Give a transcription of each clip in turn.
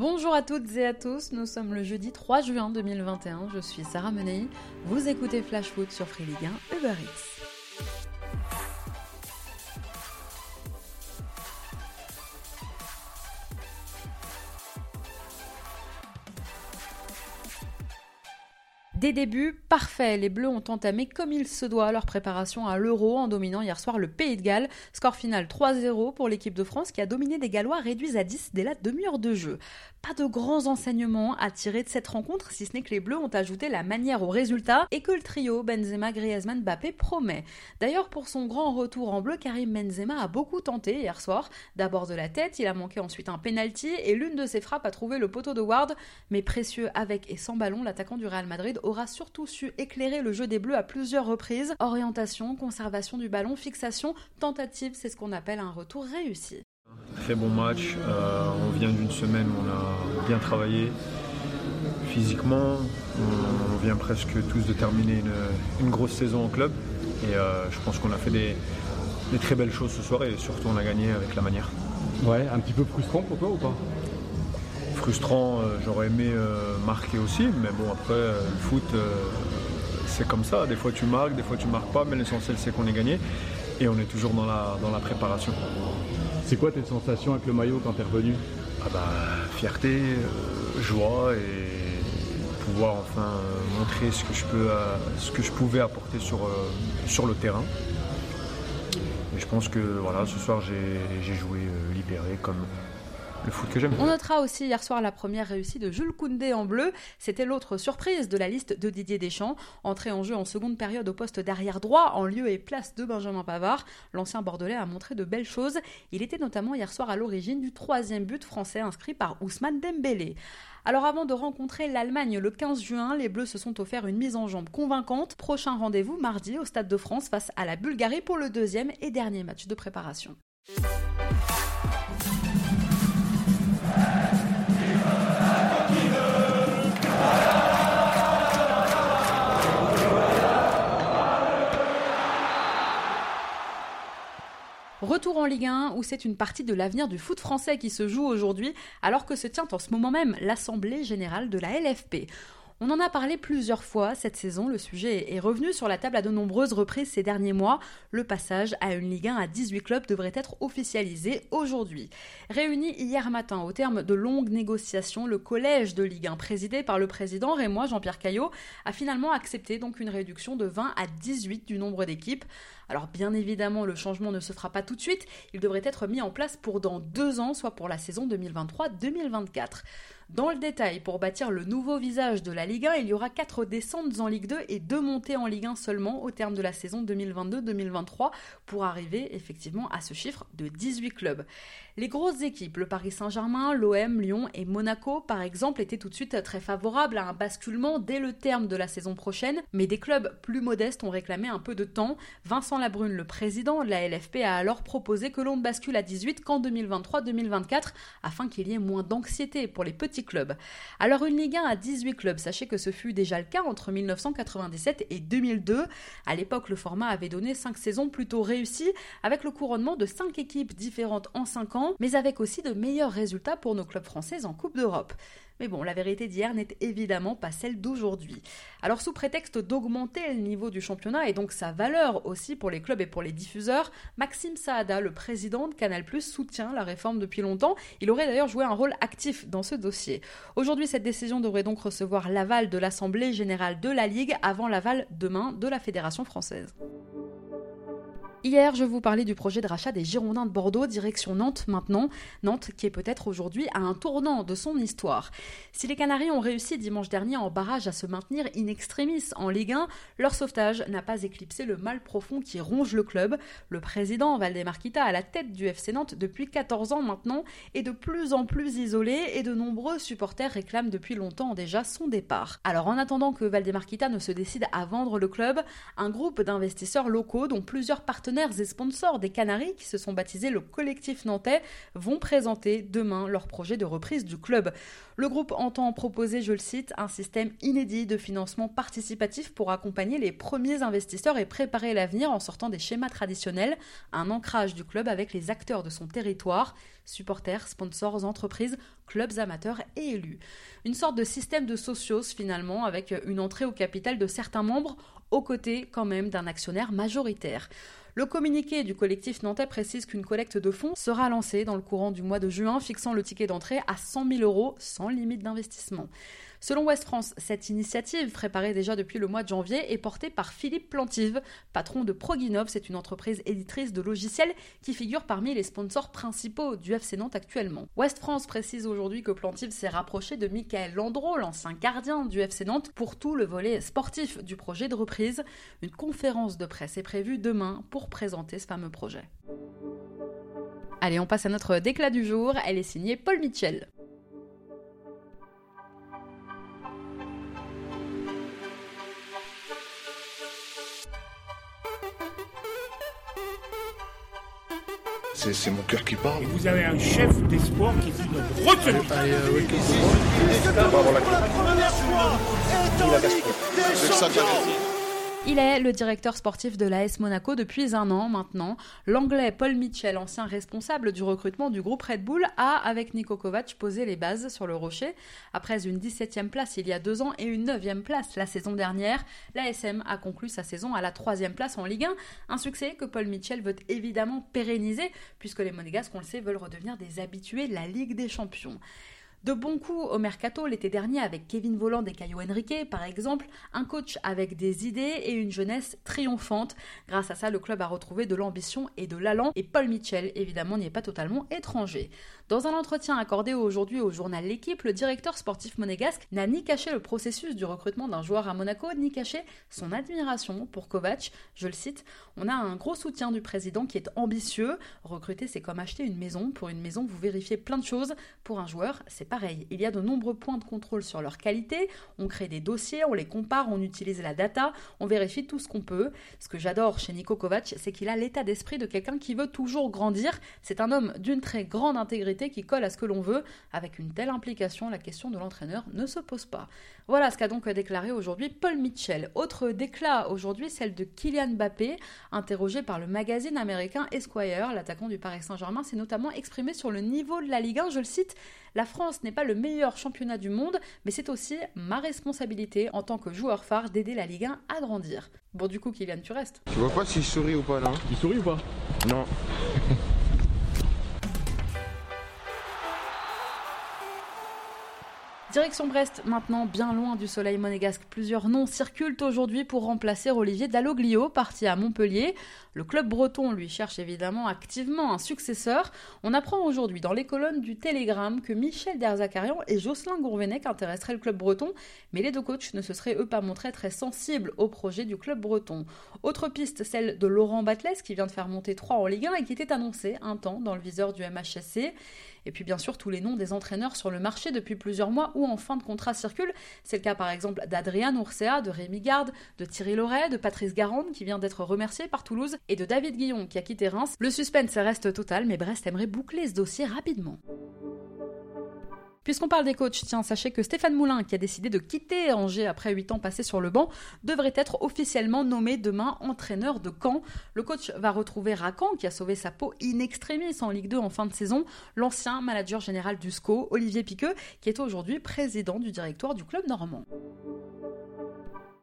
Bonjour à toutes et à tous, nous sommes le jeudi 3 juin 2021, je suis Sarah Menei, vous écoutez Flash Foot sur Free Ligue 1 Uber Eats. Des débuts parfaits, les Bleus ont entamé comme il se doit leur préparation à l'Euro en dominant hier soir le Pays de Galles. Score final 3-0 pour l'équipe de France qui a dominé des Gallois réduits à 10 dès la demi-heure de jeu. Pas de grands enseignements à tirer de cette rencontre, si ce n'est que les Bleus ont ajouté la manière au résultat et que le trio Benzema, Griezmann, Mbappé promet. D'ailleurs, pour son grand retour en bleu, Karim Benzema a beaucoup tenté hier soir. D'abord de la tête, il a manqué ensuite un penalty et l'une de ses frappes a trouvé le poteau de Ward, mais précieux avec et sans ballon, l'attaquant du Real Madrid aura surtout su éclairer le jeu des Bleus à plusieurs reprises. Orientation, conservation du ballon, fixation, tentative, c'est ce qu'on appelle un retour réussi. Très bon match. Euh, on vient d'une semaine où on a bien travaillé physiquement. On, vient presque tous de terminer une, grosse saison en club. Et euh, je pense qu'on a fait des, très belles choses ce soir et surtout on a gagné avec la manière. Ouais, un petit peu frustrant pour toi ou pas? Frustrant, euh, j'aurais aimé marquer aussi, mais bon après le foot c'est comme ça. Des fois tu marques, des fois tu marques pas, mais l'essentiel c'est qu'on ait gagné et on est toujours dans la, dans la préparation. C'est quoi tes sensations avec le maillot quand tu es revenu? Ah bah, Fierté, euh, joie et pouvoir enfin montrer ce que je, peux, euh, ce que je pouvais apporter sur, euh, sur le terrain. Et je pense que voilà, ce soir j'ai joué libéré comme, On notera aussi hier soir la première réussite de Jules Koundé en bleu. C'était l'autre surprise de la liste de Didier Deschamps. Entré en jeu en seconde période au poste d'arrière droit, en lieu et place de Benjamin Pavard, l'ancien Bordelais a montré de belles choses. Il était notamment hier soir à l'origine du troisième but français inscrit par Ousmane Dembélé. Alors avant de rencontrer l'Allemagne le 15 juin, les Bleus se sont offerts une mise en jambe convaincante. Prochain rendez-vous mardi au Stade de France face à la Bulgarie pour le deuxième et dernier match de préparation. Retour en Ligue 1 où c'est une partie de l'avenir du foot français qui se joue aujourd'hui alors que se tient en ce moment même l'Assemblée générale de la LFP. On en a parlé plusieurs fois cette saison, le sujet est revenu sur la table à de nombreuses reprises ces derniers mois. Le passage à une Ligue 1 à 18 clubs devrait être officialisé aujourd'hui. Réuni hier matin au terme de longues négociations, le collège de Ligue 1 présidé par le président Rémois Jean-Pierre Caillot a finalement accepté donc une réduction de 20 à 18 du nombre d'équipes. Alors bien évidemment, le changement ne se fera pas tout de suite, il devrait être mis en place pour dans deux ans, soit pour la saison 2023-2024. Dans le détail, pour bâtir le nouveau visage de la Ligue 1, il y aura 4 descentes en Ligue 2 et 2 montées en Ligue 1 seulement au terme de la saison 2022-2023 pour arriver effectivement à ce chiffre de 18 clubs. Les grosses équipes, le Paris Saint-Germain, l'OM, Lyon et Monaco par exemple, étaient tout de suite très favorables à un basculement dès le terme de la saison prochaine, mais des clubs plus modestes ont réclamé un peu de temps. Vincent Labrune, le président de la LFP, a alors proposé que l'on ne bascule à 18 qu'en 2023-2024 afin qu'il y ait moins d'anxiété pour les petits clubs. Alors une Ligue 1 à 18 clubs, sachez que ce fut déjà le cas entre 1997 et 2002. À l'époque, le format avait donné 5 saisons plutôt réussies avec le couronnement de 5 équipes différentes en 5 ans, mais avec aussi de meilleurs résultats pour nos clubs français en Coupe d'Europe. Mais bon, la vérité d'hier n'est évidemment pas celle d'aujourd'hui. Alors sous prétexte d'augmenter le niveau du championnat et donc sa valeur aussi pour les clubs et pour les diffuseurs, Maxime Saada, le président de Canal+, soutient la réforme depuis longtemps. Il aurait d'ailleurs joué un rôle actif dans ce dossier. Aujourd'hui, cette décision devrait donc recevoir l'aval de l'Assemblée générale de la Ligue avant l'aval demain de la Fédération française. Hier, je vous parlais du projet de rachat des Girondins de Bordeaux, direction Nantes maintenant. Nantes qui est peut-être aujourd'hui à un tournant de son histoire. Si les Canaries ont réussi dimanche dernier en barrage à se maintenir in extremis en Ligue 1, leur sauvetage n'a pas éclipsé le mal profond qui ronge le club. Le président Valdemar Kita, à la tête du FC Nantes depuis 14 ans maintenant, est de plus en plus isolé et de nombreux supporters réclament depuis longtemps déjà son départ. Alors en attendant que Valdemar Kita ne se décide à vendre le club, un groupe d'investisseurs locaux dont plusieurs partenaires partenaires et sponsors des Canaries, qui se sont baptisés le collectif nantais, vont présenter demain leur projet de reprise du club. Le groupe entend proposer, je le cite, un système inédit de financement participatif pour accompagner les premiers investisseurs et préparer l'avenir en sortant des schémas traditionnels, un ancrage du club avec les acteurs de son territoire. Supporters, sponsors, entreprises, clubs amateurs et élus. Une sorte de système de socios finalement, avec une entrée au capital de certains membres, aux côtés quand même d'un actionnaire majoritaire. Le communiqué du collectif nantais précise qu'une collecte de fonds sera lancée dans le courant du mois de juin, fixant le ticket d'entrée à 100 000 euros sans limite d'investissement. Selon West France, cette initiative, préparée déjà depuis le mois de janvier, est portée par Philippe Plantive, patron de Proginov. C'est une entreprise éditrice de logiciels qui figure parmi les sponsors principaux du FC Nantes actuellement. West France précise aujourd'hui que Plantive s'est rapproché de Michael Landreau, l'ancien gardien du FC Nantes, pour tout le volet sportif du projet de reprise. Une conférence de presse est prévue demain pour présenter ce fameux projet. Allez, on passe à notre déclat du jour. Elle est signée Paul Mitchell. C'est mon cœur qui parle. Et vous avez un chef d'espoir qui dit notre retenue. Il est le directeur sportif de l'AS Monaco depuis un an maintenant. L'anglais Paul Mitchell, ancien responsable du recrutement du groupe Red Bull, a, avec Niko Kovac, posé les bases sur le rocher. Après une 17e place il y a deux ans et une 9e place la saison dernière, l'ASM a conclu sa saison à la 3e place en Ligue 1. Un succès que Paul Mitchell veut évidemment pérenniser, puisque les Monégasques, on le sait, veulent redevenir des habitués de la Ligue des Champions. De bons coups au mercato l'été dernier avec Kevin Volland et Caio Henrique, par exemple, un coach avec des idées et une jeunesse triomphante. Grâce à ça, le club a retrouvé de l'ambition et de l'allant, et Paul Mitchell, évidemment, n'y est pas totalement étranger. Dans un entretien accordé aujourd'hui au journal L'équipe, le directeur sportif monégasque n'a ni caché le processus du recrutement d'un joueur à Monaco, ni caché son admiration pour Kovac. Je le cite, on a un gros soutien du président qui est ambitieux. Recruter, c'est comme acheter une maison. Pour une maison, vous vérifiez plein de choses. Pour un joueur, c'est pareil. Il y a de nombreux points de contrôle sur leur qualité. On crée des dossiers, on les compare, on utilise la data, on vérifie tout ce qu'on peut. Ce que j'adore chez Nico c'est qu'il a l'état d'esprit de quelqu'un qui veut toujours grandir. C'est un homme d'une très grande intégrité qui colle à ce que l'on veut. Avec une telle implication, la question de l'entraîneur ne se pose pas. Voilà ce qu'a donc déclaré aujourd'hui Paul Mitchell. Autre déclat aujourd'hui, celle de Kylian Mbappé, interrogé par le magazine américain Esquire. L'attaquant du Paris Saint-Germain s'est notamment exprimé sur le niveau de la Ligue 1. Je le cite La France n'est pas le meilleur championnat du monde, mais c'est aussi ma responsabilité en tant que joueur phare d'aider la Ligue 1 à grandir. Bon, du coup, Kylian, tu restes Tu vois pas s'il sourit ou pas là Il sourit ou pas? Non. Direction Brest, maintenant bien loin du soleil monégasque. Plusieurs noms circulent aujourd'hui pour remplacer Olivier Dalloglio, parti à Montpellier. Le club breton lui cherche évidemment activement un successeur. On apprend aujourd'hui dans les colonnes du Télégramme que Michel Derzakarian et Jocelyn Gourvenec intéresseraient le club breton, mais les deux coachs ne se seraient eux pas montrés très sensibles au projet du club breton. Autre piste, celle de Laurent Batles qui vient de faire monter 3 en Ligue 1 et qui était annoncé un temps dans le viseur du MHSC. Et puis bien sûr tous les noms des entraîneurs sur le marché depuis plusieurs mois ou en fin de contrat circulent. C'est le cas par exemple d'Adrian Ursea, de Rémi Garde, de Thierry Loret, de Patrice Garande qui vient d'être remercié par Toulouse et de David Guillon qui a quitté Reims. Le suspense reste total mais Brest aimerait boucler ce dossier rapidement. Puisqu'on parle des coachs, tiens, sachez que Stéphane Moulin, qui a décidé de quitter Angers après 8 ans passés sur le banc, devrait être officiellement nommé demain entraîneur de Caen. Le coach va retrouver Racan, qui a sauvé sa peau in extremis en Ligue 2 en fin de saison, l'ancien manager général du SCO, Olivier Piqueux, qui est aujourd'hui président du directoire du club normand.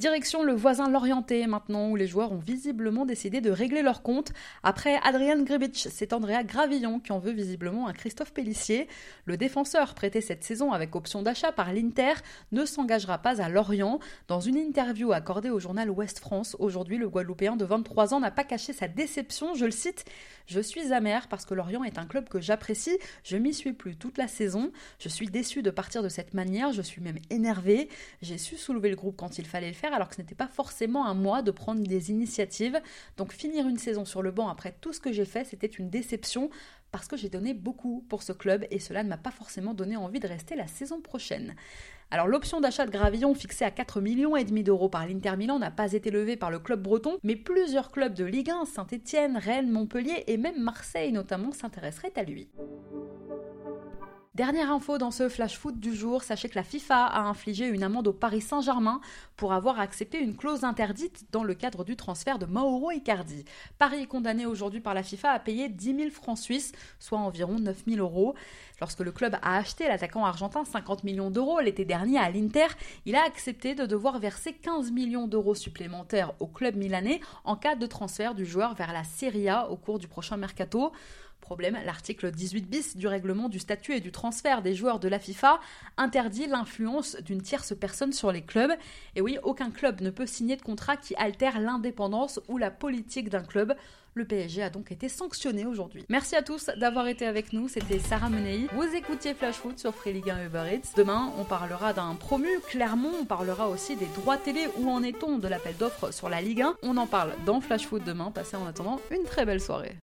Direction le voisin Lorienté maintenant, où les joueurs ont visiblement décidé de régler leur compte. Après Adrian Gribic, c'est Andrea Gravillon qui en veut visiblement à Christophe Pellissier. Le défenseur, prêté cette saison avec option d'achat par l'Inter, ne s'engagera pas à Lorient. Dans une interview accordée au journal Ouest France, aujourd'hui, le Guadeloupéen de 23 ans n'a pas caché sa déception. Je le cite Je suis amer parce que Lorient est un club que j'apprécie. Je m'y suis plus toute la saison. Je suis déçu de partir de cette manière. Je suis même énervé. J'ai su soulever le groupe quand il fallait le alors que ce n'était pas forcément à moi de prendre des initiatives. Donc finir une saison sur le banc après tout ce que j'ai fait, c'était une déception parce que j'ai donné beaucoup pour ce club et cela ne m'a pas forcément donné envie de rester la saison prochaine. Alors l'option d'achat de Gravillon fixée à 4 millions et demi d'euros par l'Inter Milan n'a pas été levée par le club breton, mais plusieurs clubs de Ligue 1, Saint-Étienne, Rennes, Montpellier et même Marseille notamment s'intéresseraient à lui. Dernière info dans ce flash foot du jour, sachez que la FIFA a infligé une amende au Paris Saint-Germain pour avoir accepté une clause interdite dans le cadre du transfert de Mauro Icardi. Paris est condamné aujourd'hui par la FIFA à payer 10 000 francs suisses, soit environ 9 000 euros. Lorsque le club a acheté l'attaquant argentin 50 millions d'euros l'été dernier à l'Inter, il a accepté de devoir verser 15 millions d'euros supplémentaires au club milanais en cas de transfert du joueur vers la Serie A au cours du prochain mercato. Problème, l'article 18 bis du règlement du statut et du transfert des joueurs de la FIFA interdit l'influence d'une tierce personne sur les clubs. Et oui, aucun club ne peut signer de contrat qui altère l'indépendance ou la politique d'un club. Le PSG a donc été sanctionné aujourd'hui. Merci à tous d'avoir été avec nous. C'était Sarah Menei. Vous écoutiez Flash Foot sur Free Ligue 1 Uber Eats. Demain, on parlera d'un promu. Clermont, on parlera aussi des droits télé. Où en est-on de l'appel d'offres sur la Ligue 1 On en parle dans Flash Foot demain. Passez en attendant une très belle soirée.